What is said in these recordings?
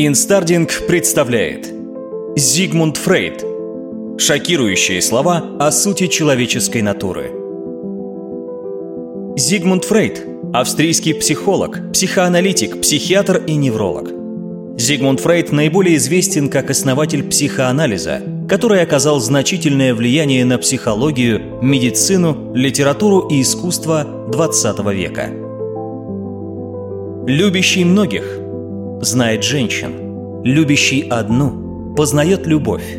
Инстардинг представляет Зигмунд Фрейд Шокирующие слова о сути человеческой натуры Зигмунд Фрейд – австрийский психолог, психоаналитик, психиатр и невролог. Зигмунд Фрейд наиболее известен как основатель психоанализа, который оказал значительное влияние на психологию, медицину, литературу и искусство XX века. Любящий многих – знает женщин, любящий одну, познает любовь.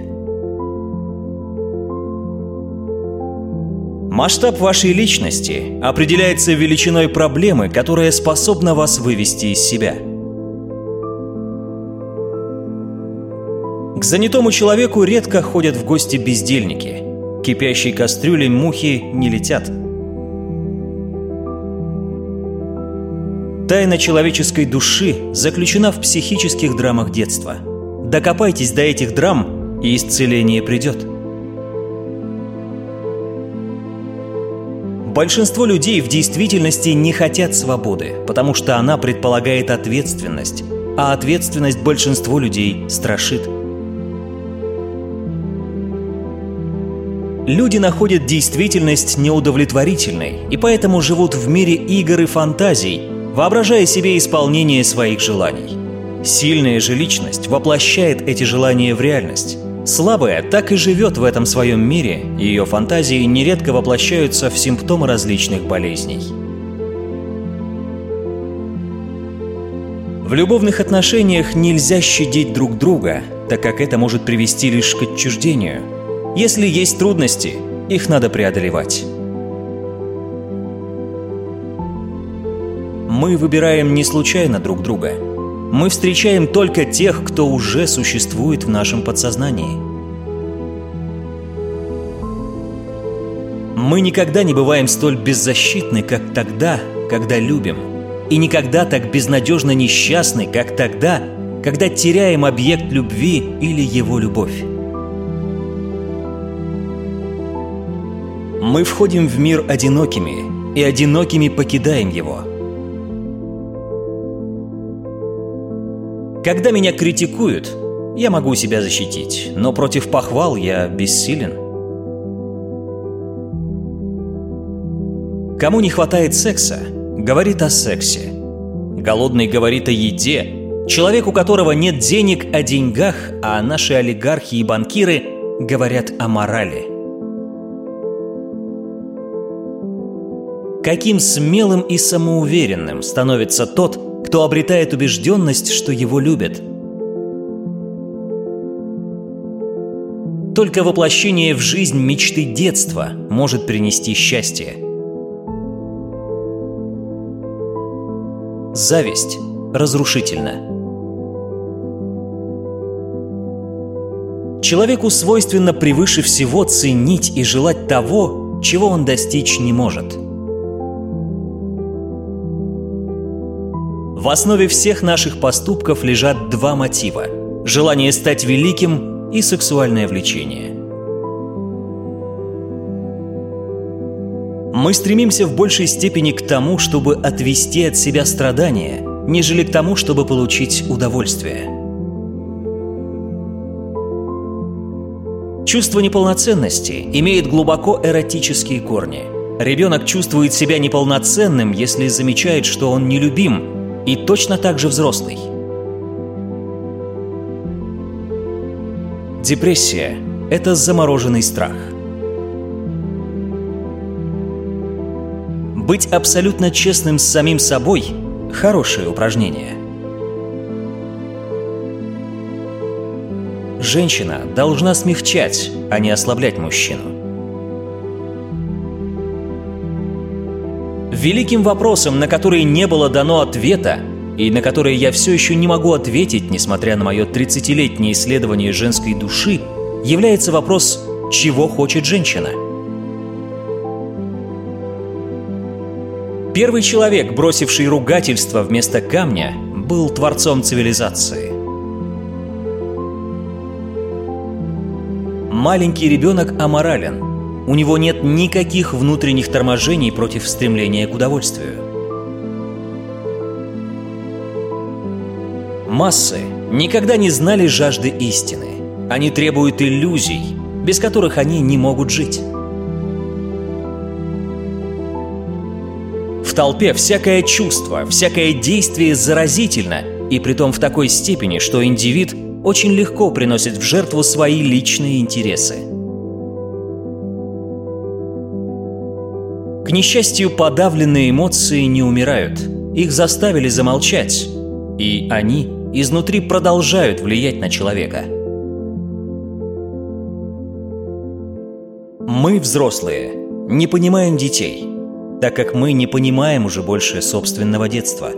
Масштаб вашей личности определяется величиной проблемы, которая способна вас вывести из себя. К занятому человеку редко ходят в гости бездельники. Кипящей кастрюлей мухи не летят – Тайна человеческой души заключена в психических драмах детства. Докопайтесь до этих драм, и исцеление придет. Большинство людей в действительности не хотят свободы, потому что она предполагает ответственность, а ответственность большинство людей страшит. Люди находят действительность неудовлетворительной и поэтому живут в мире игр и фантазий, воображая себе исполнение своих желаний. Сильная же личность воплощает эти желания в реальность. Слабая так и живет в этом своем мире, и ее фантазии нередко воплощаются в симптомы различных болезней. В любовных отношениях нельзя щадить друг друга, так как это может привести лишь к отчуждению. Если есть трудности, их надо преодолевать. Мы выбираем не случайно друг друга. Мы встречаем только тех, кто уже существует в нашем подсознании. Мы никогда не бываем столь беззащитны, как тогда, когда любим. И никогда так безнадежно несчастны, как тогда, когда теряем объект любви или его любовь. Мы входим в мир одинокими, и одинокими покидаем его – Когда меня критикуют, я могу себя защитить, но против похвал я бессилен. Кому не хватает секса, говорит о сексе. Голодный говорит о еде. Человек, у которого нет денег, о деньгах, а наши олигархи и банкиры говорят о морали. Каким смелым и самоуверенным становится тот, кто обретает убежденность, что его любят. Только воплощение в жизнь мечты детства может принести счастье. Зависть разрушительна. Человеку свойственно превыше всего ценить и желать того, чего он достичь не может – В основе всех наших поступков лежат два мотива – желание стать великим и сексуальное влечение. Мы стремимся в большей степени к тому, чтобы отвести от себя страдания, нежели к тому, чтобы получить удовольствие. Чувство неполноценности имеет глубоко эротические корни. Ребенок чувствует себя неполноценным, если замечает, что он нелюбим, и точно так же взрослый. Депрессия – это замороженный страх. Быть абсолютно честным с самим собой – хорошее упражнение. Женщина должна смягчать, а не ослаблять мужчину. Великим вопросом, на который не было дано ответа, и на который я все еще не могу ответить, несмотря на мое 30-летнее исследование женской души, является вопрос, чего хочет женщина. Первый человек, бросивший ругательство вместо камня, был творцом цивилизации. Маленький ребенок аморален – у него нет никаких внутренних торможений против стремления к удовольствию. Массы никогда не знали жажды истины. Они требуют иллюзий, без которых они не могут жить. В толпе всякое чувство, всякое действие заразительно, и притом в такой степени, что индивид очень легко приносит в жертву свои личные интересы. К несчастью, подавленные эмоции не умирают. Их заставили замолчать, и они изнутри продолжают влиять на человека. Мы, взрослые, не понимаем детей, так как мы не понимаем уже больше собственного детства.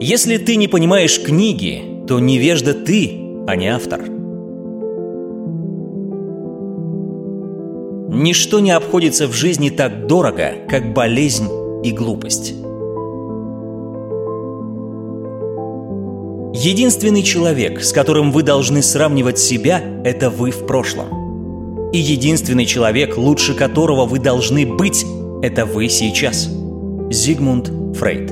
Если ты не понимаешь книги, то невежда ты, а не автор – Ничто не обходится в жизни так дорого, как болезнь и глупость. Единственный человек, с которым вы должны сравнивать себя, это вы в прошлом. И единственный человек, лучше которого вы должны быть, это вы сейчас. Зигмунд Фрейд